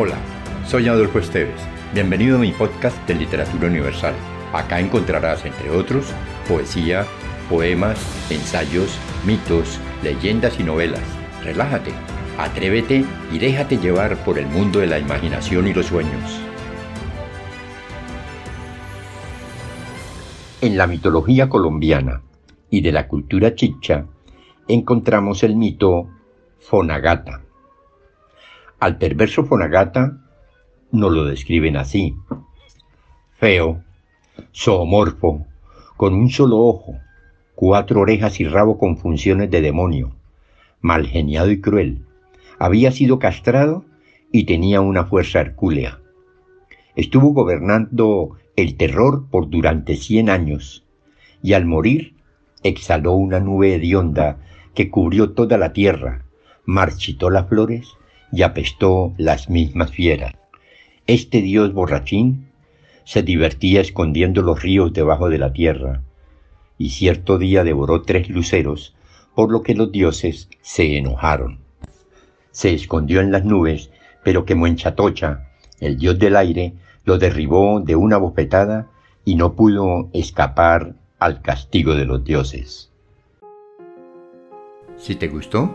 Hola, soy Adolfo Esteves. Bienvenido a mi podcast de Literatura Universal. Acá encontrarás, entre otros, poesía, poemas, ensayos, mitos, leyendas y novelas. Relájate, atrévete y déjate llevar por el mundo de la imaginación y los sueños. En la mitología colombiana y de la cultura chicha encontramos el mito Fonagata al perverso Fonagata no lo describen así. Feo, zoomorfo, con un solo ojo, cuatro orejas y rabo con funciones de demonio, mal geniado y cruel. Había sido castrado y tenía una fuerza hercúlea. Estuvo gobernando el terror por durante cien años y al morir exhaló una nube hedionda que cubrió toda la tierra, marchitó las flores y apestó las mismas fieras. Este dios borrachín se divertía escondiendo los ríos debajo de la tierra, y cierto día devoró tres luceros, por lo que los dioses se enojaron. Se escondió en las nubes, pero que Muenchatocha, el dios del aire, lo derribó de una bofetada y no pudo escapar al castigo de los dioses. Si te gustó,